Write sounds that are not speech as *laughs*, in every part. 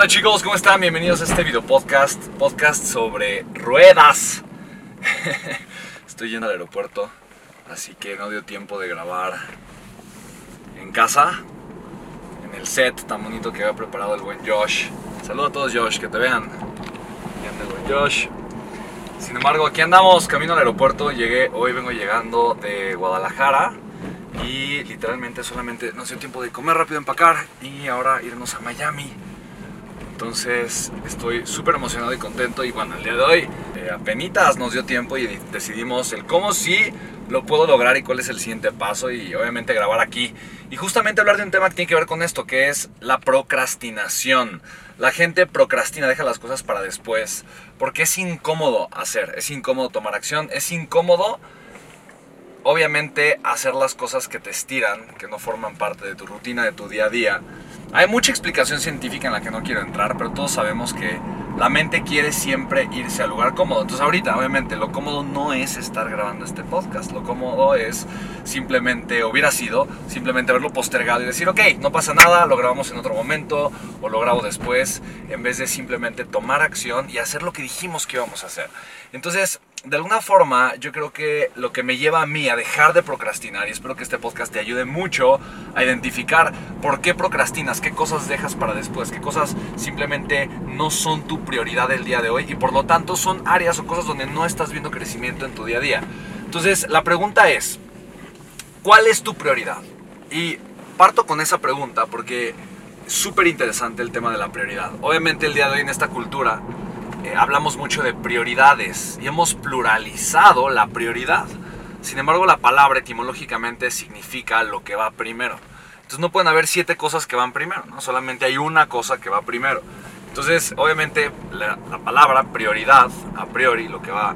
onda chicos? ¿Cómo están? Bienvenidos a este video podcast, podcast sobre ruedas. *laughs* Estoy yendo al aeropuerto, así que no dio tiempo de grabar en casa, en el set tan bonito que había preparado el buen Josh. Saludos a todos Josh, que te vean. Josh. Sin embargo, aquí andamos, camino al aeropuerto. Llegué, hoy vengo llegando de Guadalajara y literalmente solamente nos dio tiempo de comer rápido, empacar y ahora irnos a Miami. Entonces estoy súper emocionado y contento y bueno, el día de hoy eh, apenas nos dio tiempo y decidimos el cómo sí lo puedo lograr y cuál es el siguiente paso y obviamente grabar aquí. Y justamente hablar de un tema que tiene que ver con esto, que es la procrastinación. La gente procrastina, deja las cosas para después, porque es incómodo hacer, es incómodo tomar acción, es incómodo obviamente hacer las cosas que te estiran, que no forman parte de tu rutina, de tu día a día. Hay mucha explicación científica en la que no quiero entrar, pero todos sabemos que la mente quiere siempre irse al lugar cómodo. Entonces ahorita, obviamente, lo cómodo no es estar grabando este podcast. Lo cómodo es simplemente, hubiera sido, simplemente haberlo postergado y decir, ok, no pasa nada, lo grabamos en otro momento o lo grabo después, en vez de simplemente tomar acción y hacer lo que dijimos que íbamos a hacer. Entonces, de alguna forma, yo creo que lo que me lleva a mí a dejar de procrastinar, y espero que este podcast te ayude mucho a identificar por qué procrastinas, qué cosas dejas para después, qué cosas simplemente no son tu prioridad el día de hoy y por lo tanto son áreas o cosas donde no estás viendo crecimiento en tu día a día. Entonces, la pregunta es, ¿cuál es tu prioridad? Y parto con esa pregunta porque es súper interesante el tema de la prioridad. Obviamente el día de hoy en esta cultura eh, hablamos mucho de prioridades y hemos pluralizado la prioridad. Sin embargo, la palabra etimológicamente significa lo que va primero. Entonces no pueden haber siete cosas que van primero, ¿no? solamente hay una cosa que va primero. Entonces, obviamente, la, palabra prioridad, a priori, lo que va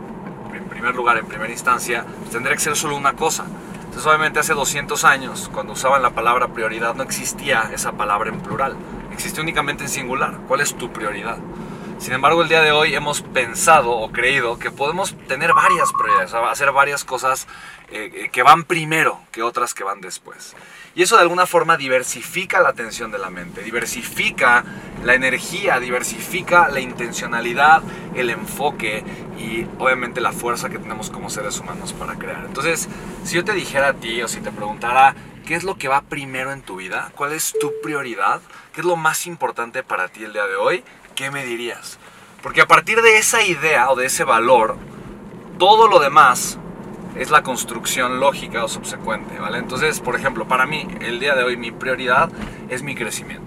en primer lugar, en primera instancia, pues tendría que ser solo una cosa. Entonces, obviamente, hace 200 años, cuando usaban la palabra prioridad, no existía esa palabra en plural, existía únicamente en singular. ¿Cuál es tu prioridad? Sin embargo, el día de hoy hemos pensado o creído que podemos tener varias prioridades, hacer varias cosas eh, eh, que van primero que otras que van después. Y eso de alguna forma diversifica la atención de la mente, diversifica la energía, diversifica la intencionalidad, el enfoque y obviamente la fuerza que tenemos como seres humanos para crear. Entonces, si yo te dijera a ti o si te preguntara qué es lo que va primero en tu vida, cuál es tu prioridad, qué es lo más importante para ti el día de hoy, ¿qué me dirías? Porque a partir de esa idea o de ese valor, todo lo demás es la construcción lógica o subsecuente, ¿vale? Entonces, por ejemplo, para mí, el día de hoy, mi prioridad es mi crecimiento.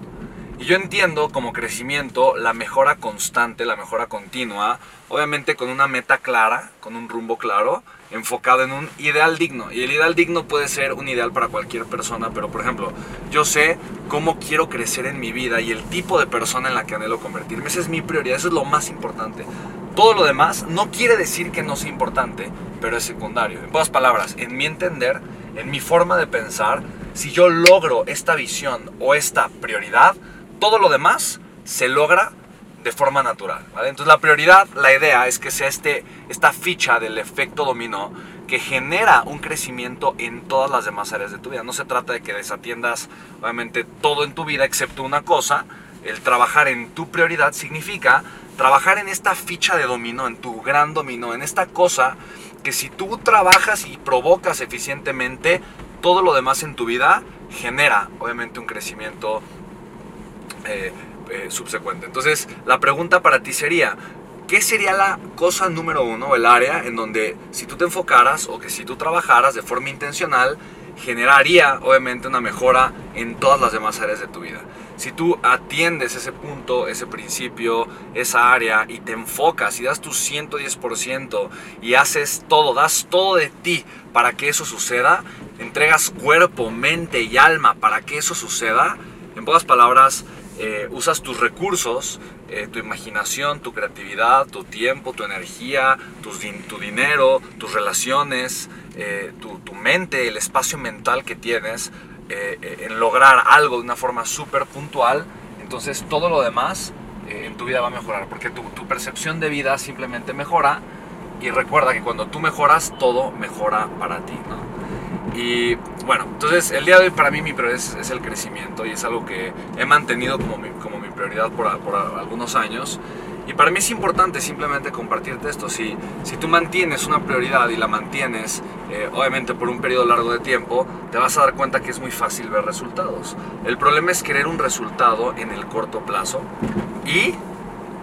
Y yo entiendo como crecimiento la mejora constante, la mejora continua, obviamente con una meta clara, con un rumbo claro, enfocado en un ideal digno. Y el ideal digno puede ser un ideal para cualquier persona, pero por ejemplo, yo sé cómo quiero crecer en mi vida y el tipo de persona en la que anhelo convertirme. Esa es mi prioridad, eso es lo más importante. Todo lo demás no quiere decir que no sea importante, pero es secundario. En pocas palabras, en mi entender, en mi forma de pensar, si yo logro esta visión o esta prioridad, todo lo demás se logra de forma natural. Entonces la prioridad, la idea es que sea este, esta ficha del efecto dominó que genera un crecimiento en todas las demás áreas de tu vida. No se trata de que desatiendas obviamente todo en tu vida excepto una cosa. El trabajar en tu prioridad significa trabajar en esta ficha de dominó, en tu gran dominó, en esta cosa que si tú trabajas y provocas eficientemente, todo lo demás en tu vida genera obviamente un crecimiento eh, eh, subsecuente. Entonces, la pregunta para ti sería, ¿qué sería la cosa número uno, el área en donde si tú te enfocaras o que si tú trabajaras de forma intencional, generaría obviamente una mejora en todas las demás áreas de tu vida? Si tú atiendes ese punto, ese principio, esa área y te enfocas y das tu 110% y haces todo, das todo de ti para que eso suceda, entregas cuerpo, mente y alma para que eso suceda, en pocas palabras, eh, usas tus recursos, eh, tu imaginación, tu creatividad, tu tiempo, tu energía, tu, dinero, tus relaciones, eh, tu, mente, el espacio mental que tienes en lograr algo de una forma súper puntual, entonces todo lo demás en tu vida va a mejorar, porque tu, percepción de vida simplemente mejora y recuerda que cuando tú mejoras, todo mejora para ti. Y bueno, entonces el día de hoy para mí mi prioridad es, el crecimiento y es algo que he mantenido como mi, como mi prioridad por, por algunos años. Y para mí es importante simplemente compartirte esto. Si, si tú mantienes una prioridad y la mantienes, eh, obviamente por un periodo largo de tiempo, te vas a dar cuenta que es muy fácil ver resultados. El problema es querer un resultado en el corto plazo y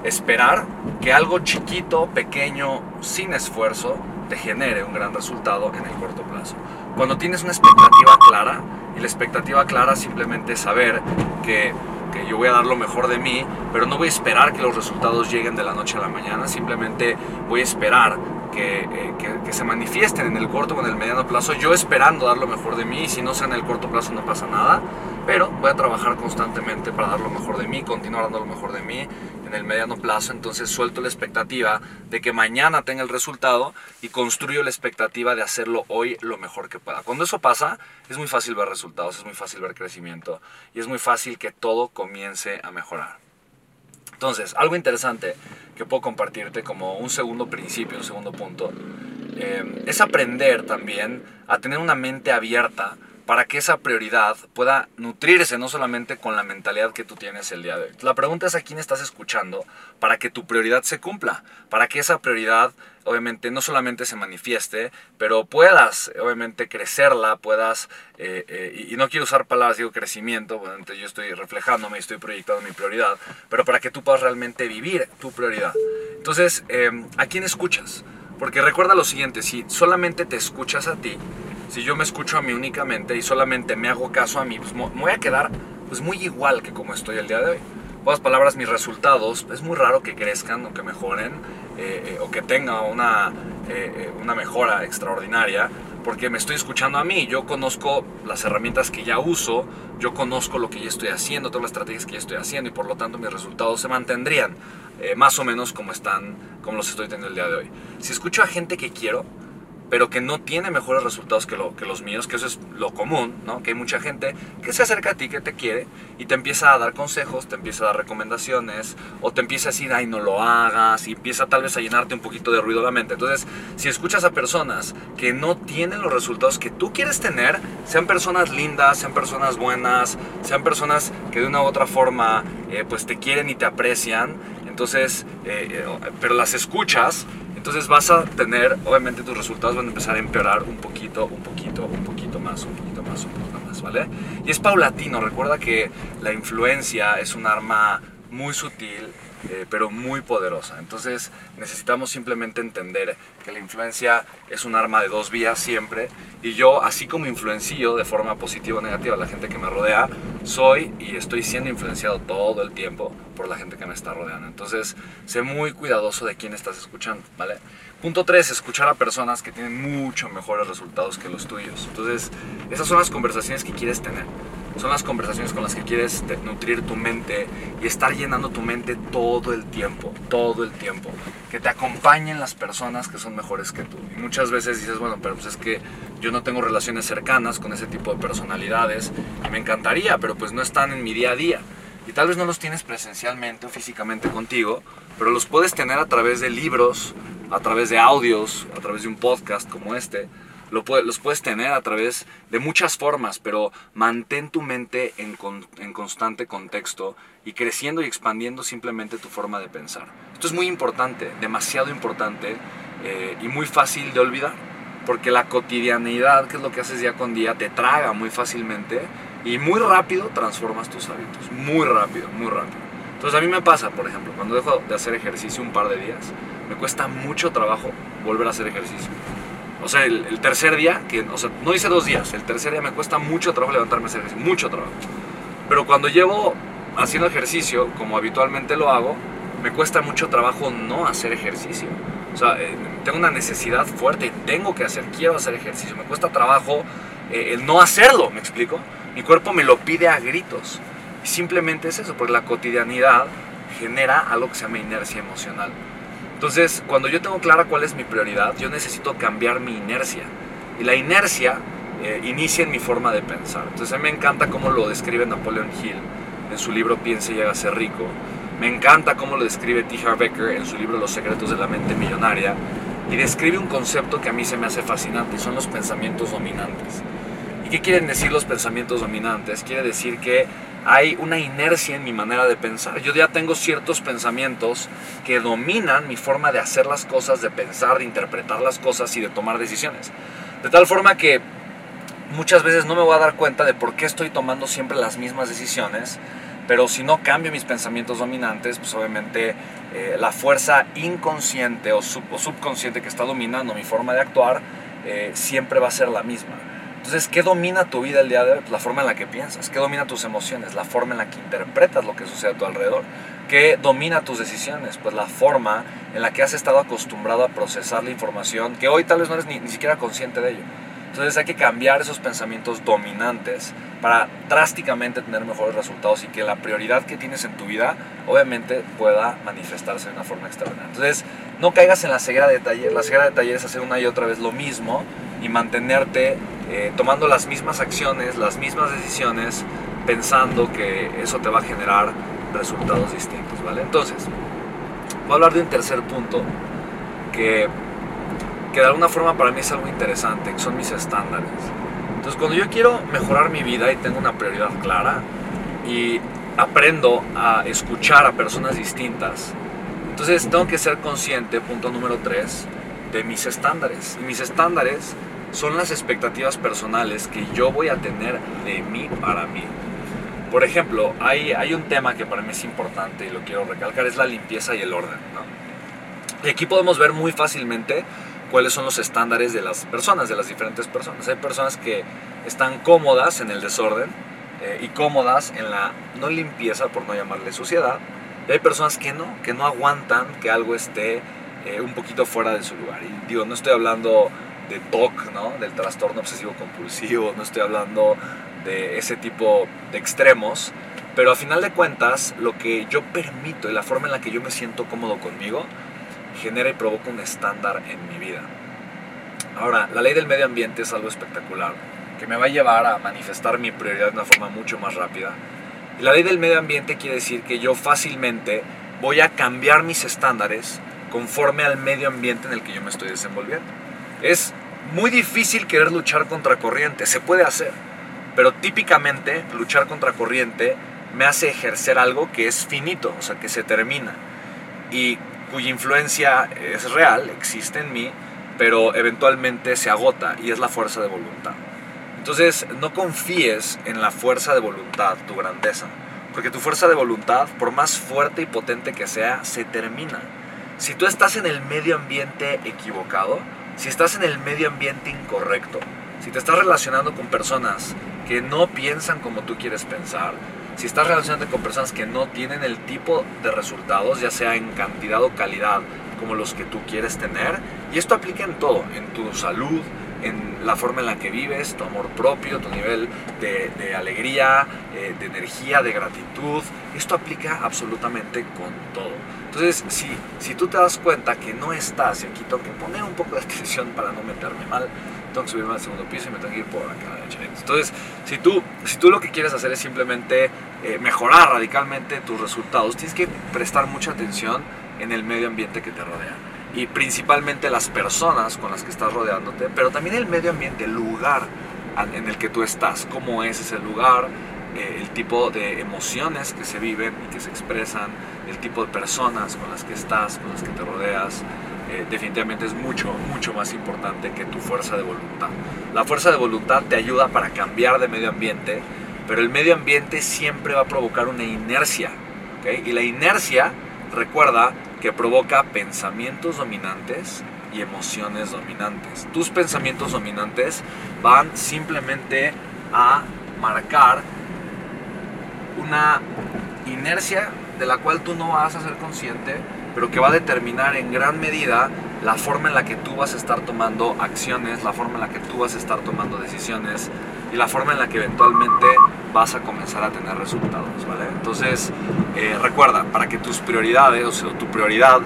esperar que algo chiquito, pequeño, sin esfuerzo, te genere un gran resultado en el corto plazo. Cuando tienes una expectativa clara, y la expectativa clara simplemente es saber que que yo voy a dar lo mejor de mí, pero no voy a esperar que los resultados lleguen de la noche a la mañana, simplemente voy a esperar que, eh, que, que, se manifiesten en el corto o en el mediano plazo, yo esperando dar lo mejor de mí, y si no sea en el corto plazo no pasa nada, pero voy a trabajar constantemente para dar lo mejor de mí, continuar dando lo mejor de mí en el mediano plazo, entonces suelto la expectativa de que mañana tenga el resultado y construyo la expectativa de hacerlo hoy lo mejor que pueda. Cuando eso pasa, es muy fácil ver resultados, es muy fácil ver crecimiento y es muy fácil que todo comience a mejorar. Entonces, algo interesante que puedo compartirte como un segundo principio, un segundo punto, eh, es aprender también a tener una mente abierta para que esa prioridad pueda nutrirse no solamente con la mentalidad que tú tienes el día de hoy. La pregunta es a quién estás escuchando para que tu prioridad se cumpla, para que esa prioridad obviamente no solamente se manifieste, pero puedas obviamente crecerla, puedas, eh, eh, y no quiero usar palabras, digo crecimiento, obviamente yo estoy reflejándome estoy proyectando mi prioridad, pero para que tú puedas realmente vivir tu prioridad. Entonces, eh, ¿a quién escuchas? Porque recuerda lo siguiente, si solamente te escuchas a ti, si yo me escucho a mí únicamente y solamente me hago caso a mí, pues me voy a quedar pues muy igual que como estoy el día de hoy. En otras palabras, mis resultados es muy raro que crezcan o que mejoren eh, eh, o que tenga una, eh, una mejora extraordinaria porque me estoy escuchando a mí, yo conozco las herramientas que ya uso, yo conozco lo que ya estoy haciendo, todas las estrategias que ya estoy haciendo y por lo tanto mis resultados se mantendrían más o menos como están, como los estoy teniendo el día de hoy. Si escucho a gente que quiero, pero que no tiene mejores resultados que, lo, que los míos, que eso es lo común, ¿no? Que hay mucha gente que se acerca a ti, que te quiere y te empieza a dar consejos, te empieza a dar recomendaciones o te empieza a decir, ay, no lo hagas y empieza tal vez a llenarte un poquito de ruido la mente. Entonces, si escuchas a personas que no tienen los resultados que tú quieres tener, sean personas lindas, sean personas buenas, sean personas que de una u otra forma eh, pues te quieren y te aprecian, entonces, eh, eh, pero las escuchas, entonces vas a tener, obviamente tus resultados van a empezar a empeorar un poquito, un poquito, un poquito más, un poquito más, un poquito más, ¿vale? Y es paulatino, recuerda que la influencia es un arma muy sutil eh, pero muy poderosa. Entonces necesitamos simplemente entender que la influencia es un arma de dos vías siempre y yo, así como influencio de forma positiva o negativa a la gente que me rodea, soy y estoy siendo influenciado todo el tiempo por la gente que me está rodeando. Entonces, sé muy cuidadoso de quién estás escuchando, ¿vale? Punto 3, escuchar a personas que tienen mucho mejores resultados que los tuyos. Entonces, esas son las conversaciones que quieres tener son las conversaciones con las que quieres nutrir tu mente y estar llenando tu mente todo el tiempo, todo el tiempo. Que te acompañen las personas que son mejores que tú. Y muchas veces dices, bueno, pero pues es que yo no tengo relaciones cercanas con ese tipo de personalidades y me encantaría, pero pues no están en mi día a día. Y tal vez no los tienes presencialmente o físicamente contigo, pero los puedes tener a través de libros, a través de audios, a través de un podcast como este los puedes tener a través de muchas formas, pero mantén tu mente en, constante contexto y creciendo y expandiendo simplemente tu forma de pensar. Esto es muy importante, demasiado importante eh, y muy fácil de olvidar, porque la cotidianidad, que es lo que haces día con día, te traga muy fácilmente y muy rápido transformas tus hábitos, muy rápido, muy rápido. Entonces a mí me pasa, por ejemplo, cuando dejo de hacer ejercicio un par de días, me cuesta mucho trabajo volver a hacer ejercicio. O sea, el, tercer día, que, o sea, no hice dos días, el tercer día me cuesta mucho trabajo levantarme a hacer ejercicio, mucho trabajo. Pero cuando llevo haciendo ejercicio, como habitualmente lo hago, me cuesta mucho trabajo no hacer ejercicio. O sea, eh, tengo una necesidad fuerte, tengo que hacer, quiero hacer ejercicio. Me cuesta trabajo eh, el no hacerlo, ¿me explico? Mi cuerpo me lo pide a gritos. Y simplemente es eso, porque la cotidianidad genera algo que se llama inercia emocional. Entonces, cuando yo tengo clara cuál es mi prioridad, yo necesito cambiar mi inercia. Y la inercia eh, inicia en mi forma de pensar. Entonces, a mí me encanta cómo lo describe Napoleon Hill en su libro Piense y llega a ser rico. Me encanta cómo lo describe T. Harv Becker en su libro Los secretos de la mente millonaria. y describe un concepto que a mí se me hace fascinante y son los pensamientos dominantes. ¿Y qué quieren decir los pensamientos dominantes? Quiere decir que hay una inercia en mi manera de pensar. Yo ya tengo ciertos pensamientos que dominan mi forma de hacer las cosas, de pensar, de interpretar las cosas y de tomar decisiones. De tal forma que muchas veces no me voy a dar cuenta de por qué estoy tomando siempre las mismas decisiones, pero si no cambio mis pensamientos dominantes, pues obviamente eh, la fuerza inconsciente o, subconsciente que está dominando mi forma de actuar eh, siempre va a ser la misma. Entonces, ¿qué domina tu vida el día de hoy? Pues la forma en la que piensas. ¿Qué domina tus emociones? La forma en la que interpretas lo que sucede a tu alrededor. ¿Qué domina tus decisiones? Pues la forma en la que has estado acostumbrado a procesar la información que hoy tal vez no eres ni, ni siquiera consciente de ello. Entonces hay que cambiar esos pensamientos dominantes para drásticamente tener mejores resultados y que la prioridad que tienes en tu vida obviamente pueda manifestarse de una forma extraordinaria. Entonces no caigas en la ceguera de taller. La ceguera de taller es hacer una y otra vez lo mismo y mantenerte eh, tomando las mismas acciones, las mismas decisiones, pensando que eso te va a generar resultados distintos, ¿vale? Entonces, voy a hablar de un tercer punto que que de alguna forma para mí es algo interesante, que son mis estándares. Entonces cuando yo quiero mejorar mi vida y tengo una prioridad clara y aprendo a escuchar a personas distintas, entonces tengo que ser consciente, punto número tres, de mis estándares. Y mis estándares son las expectativas personales que yo voy a tener de mí para mí. Por ejemplo, hay, hay un tema que para mí es importante y lo quiero recalcar, es la limpieza y el orden. Y aquí podemos ver muy fácilmente cuáles son los estándares de las personas, de las diferentes personas. Hay personas que están cómodas en el desorden eh, y cómodas en la no limpieza, por no llamarle suciedad. Y hay personas que no, que no aguantan que algo esté eh, un poquito fuera de su lugar. Y digo, no estoy hablando de TOC, ¿no? del trastorno obsesivo compulsivo, no estoy hablando de ese tipo de extremos, pero a final de cuentas lo que yo permito y la forma en la que yo me siento cómodo conmigo genera y provoca un estándar en mi vida. Ahora, la ley del medio ambiente es algo espectacular, que me va a llevar a manifestar mi prioridad de una forma mucho más rápida. La ley del medio ambiente quiere decir que yo fácilmente voy a cambiar mis estándares conforme al medio ambiente en el que yo me estoy desenvolviendo. Es muy difícil querer luchar contra corriente, se puede hacer, pero típicamente luchar contra corriente me hace ejercer algo que es finito, o sea, que se termina. Y cuya influencia es real, existe en mí, pero eventualmente se agota y es la fuerza de voluntad. Entonces, no confíes en la fuerza de voluntad, tu grandeza, porque tu fuerza de voluntad, por más fuerte y potente que sea, se termina. Si tú estás en el medio ambiente equivocado, si estás en el medio ambiente incorrecto, si te estás relacionando con personas que no piensan como tú quieres pensar, si estás relacionándote con personas que no tienen el tipo de resultados, ya sea en cantidad o calidad, como los que tú quieres tener, y esto aplica en todo, en tu salud, en la forma en la que vives, tu amor propio, tu nivel de, alegría, eh, de energía, de gratitud, esto aplica absolutamente con todo. Entonces, si, si tú te das cuenta que no estás, y aquí tengo que poner un poco de *laughs* atención para no meterme mal, tengo que subirme al segundo piso y me tengo que ir por acá. Entonces, si tú, si tú lo que quieres hacer es simplemente eh, mejorar radicalmente tus resultados, tienes que prestar mucha atención en el medio ambiente que te rodea. Y principalmente las personas con las que estás rodeándote, pero también el medio ambiente, el lugar en el que tú estás, cómo es ese lugar, eh, el tipo de emociones que se viven y que se expresan, el tipo de personas con las que estás, con las que te rodeas, eh, definitivamente es mucho, mucho más importante que tu fuerza de voluntad. La fuerza de voluntad te ayuda para cambiar de medio ambiente, pero el medio ambiente siempre va a provocar una inercia. Y la inercia, recuerda, que provoca pensamientos dominantes y emociones dominantes. Tus pensamientos dominantes van simplemente a marcar una inercia de la cual tú no vas a ser consciente pero que va a determinar en gran medida la forma en la que tú vas a estar tomando acciones, la forma en la que tú vas a estar tomando decisiones y la forma en la que eventualmente vas a comenzar a tener resultados, ¿vale? Entonces, eh, recuerda, para que tus prioridades, o tu prioridad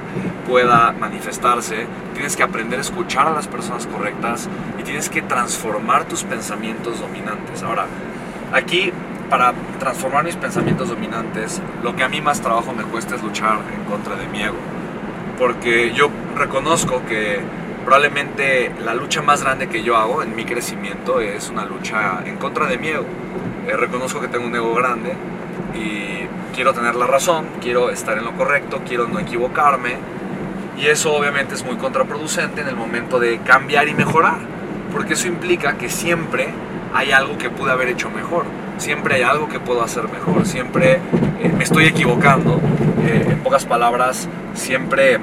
pueda manifestarse, tienes que aprender a escuchar a las personas correctas y tienes que transformar tus pensamientos dominantes. Ahora, aquí para transformar mis pensamientos dominantes, lo que a mí más trabajo me cuesta es luchar en contra de mi ego. Porque yo reconozco que probablemente la lucha más grande que yo hago en mi crecimiento es una lucha en contra de mi ego. Eh, reconozco que tengo un ego grande y quiero tener la razón, quiero estar en lo correcto, quiero no equivocarme. Y eso obviamente es muy contraproducente en el momento de cambiar y mejorar, porque eso implica que siempre hay algo que pude haber hecho mejor, siempre hay algo que puedo hacer mejor, siempre eh, me estoy equivocando, eh, en pocas palabras, siempre,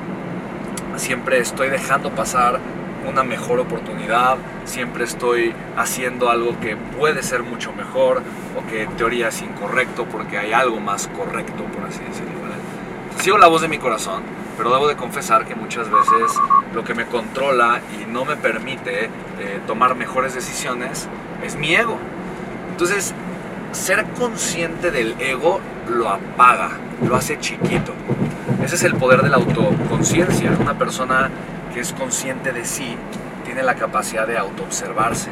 siempre estoy dejando pasar una mejor oportunidad, siempre estoy haciendo algo que puede ser mucho mejor o que en teoría es incorrecto porque hay algo más correcto, por así decirlo. Sigo la voz de mi corazón, pero debo de confesar que muchas veces lo que me controla y no me permite eh, tomar mejores decisiones es mi ego. Entonces, ser consciente del ego lo apaga, lo hace chiquito. Ese es el poder de la autoconciencia. Una persona que es consciente de sí tiene la capacidad de autoobservarse.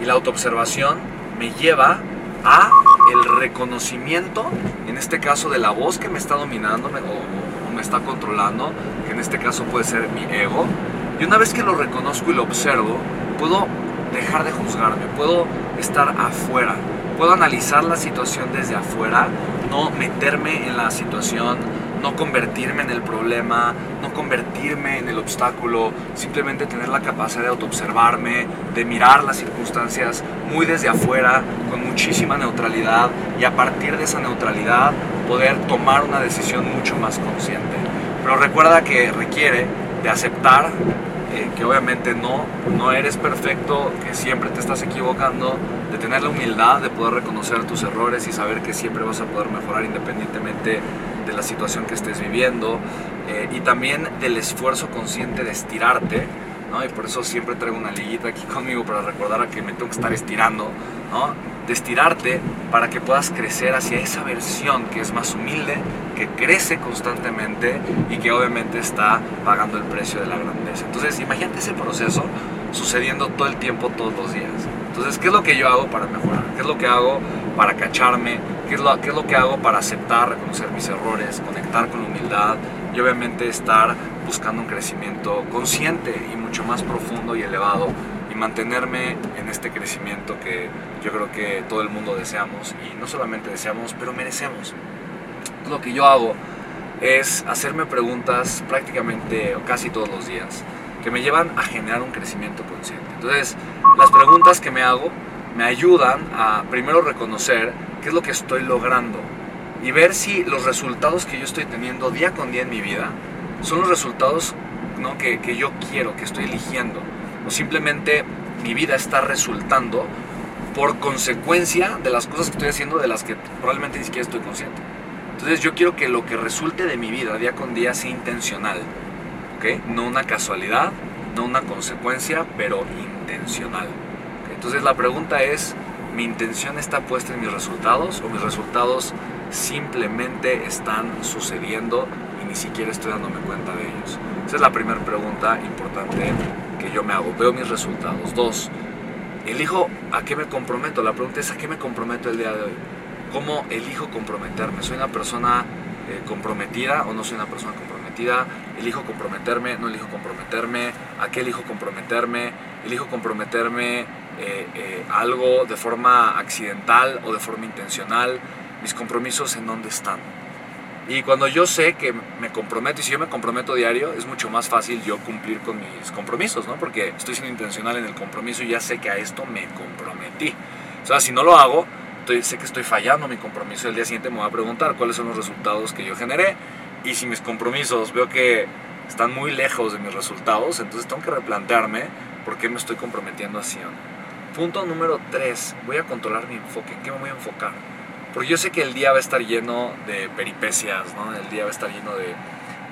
Y la autoobservación me lleva a el reconocimiento, en este caso de la voz que me está dominando o, o me está controlando, que en este caso puede ser mi ego. Y una vez que lo reconozco y lo observo, puedo dejar de juzgarme, puedo estar afuera, puedo analizar la situación desde afuera, no meterme en la situación, no convertirme en el problema, no convertirme en el obstáculo, simplemente tener la capacidad de autoobservarme, de mirar las circunstancias muy desde afuera, con muchísima neutralidad y a partir de esa neutralidad poder tomar una decisión mucho más consciente. Pero recuerda que requiere de aceptar eh, que obviamente no, no eres perfecto, que siempre te estás equivocando, de tener la humildad de poder reconocer tus errores y saber que siempre vas a poder mejorar independientemente de la situación que estés viviendo eh, y también del esfuerzo consciente de estirarte, ¿no? Y por eso siempre traigo una liguita aquí conmigo para recordar a que me tengo que estar estirando, ¿no? De estirarte para que puedas crecer hacia esa versión que es más humilde, que crece constantemente y que obviamente está pagando el precio de la grandeza. Entonces, imagínate ese proceso sucediendo todo el tiempo, todos los días. Entonces, ¿qué es lo que yo hago para mejorar? ¿Qué es lo que hago para cacharme? ¿Qué es lo, qué es lo que hago para aceptar, reconocer mis errores, conectar con humildad y obviamente estar buscando un crecimiento consciente y mucho más profundo y elevado mantenerme en este crecimiento que yo creo que todo el mundo deseamos y no solamente deseamos, pero merecemos. Lo que yo hago es hacerme preguntas prácticamente o casi todos los días que me llevan a generar un crecimiento consciente. Entonces, las preguntas que me hago me ayudan a primero reconocer qué es lo que estoy logrando y ver si los resultados que yo estoy teniendo día con día en mi vida son los resultados ¿no? que, que yo quiero, que estoy eligiendo. O simplemente mi vida está resultando por consecuencia de las cosas que estoy haciendo de las que probablemente ni siquiera estoy consciente. Entonces yo quiero que lo que resulte de mi vida día con día sea intencional. ¿ok? No una casualidad, no una consecuencia, pero intencional. Entonces la pregunta es, ¿mi intención está puesta en mis resultados o mis resultados simplemente están sucediendo y ni siquiera estoy dándome cuenta de ellos? Esa es la primera pregunta importante que yo me hago. Veo mis resultados. Dos, elijo a qué me comprometo. La pregunta es a qué me comprometo el día de hoy. ¿Cómo elijo comprometerme? ¿Soy una persona eh, comprometida o no soy una persona comprometida? ¿Elijo comprometerme? ¿No elijo comprometerme? ¿A qué elijo comprometerme? ¿Elijo comprometerme eh, eh, algo de forma accidental o de forma intencional? ¿Mis compromisos en dónde están? Y cuando yo sé que me comprometo, y si yo me comprometo diario, es mucho más fácil yo cumplir con mis compromisos, ¿no? Porque estoy siendo intencional en el compromiso y ya sé que a esto me comprometí. O sea, si no lo hago, estoy, sé que estoy fallando mi compromiso. El día siguiente me voy a preguntar cuáles son los resultados que yo generé. Y si mis compromisos veo que están muy lejos de mis resultados, entonces tengo que replantearme por qué me estoy comprometiendo así. Punto número 3. Voy a controlar mi enfoque. ¿En qué me voy a enfocar? Porque yo sé que el día va a estar lleno de peripecias, ¿no? El día va a estar lleno de,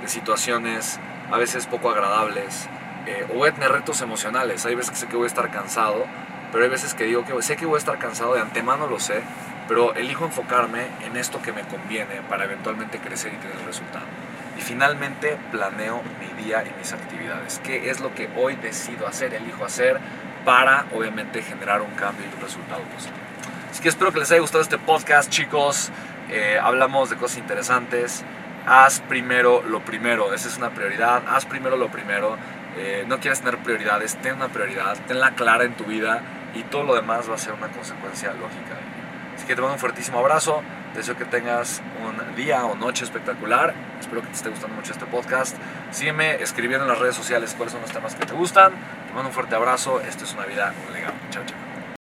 situaciones a veces poco agradables. Eh, o voy a tener retos emocionales. Hay veces que sé que voy a estar cansado, pero hay veces que digo que sé que voy a estar cansado, de antemano lo sé, pero elijo enfocarme en esto que me conviene para eventualmente crecer y tener el resultado. Y finalmente planeo mi día y mis actividades. ¿Qué es lo que hoy decido hacer, elijo hacer para obviamente generar un cambio y un resultado positivo? Así que espero que les haya gustado este podcast, chicos. Eh, hablamos de cosas interesantes. Haz primero lo primero, esa es una prioridad. Haz primero lo primero. eh, no quieres tener prioridades, ten una prioridad, tenla clara en tu vida y todo lo demás va a ser una consecuencia lógica. Así que te mando un fuertísimo abrazo, deseo que tengas un día o noche espectacular, espero que te esté gustando mucho este podcast. Sígueme escribiendo en las redes sociales cuáles son los temas que te gustan, te mando un fuerte abrazo, esto es una vida, un legado, chao chao.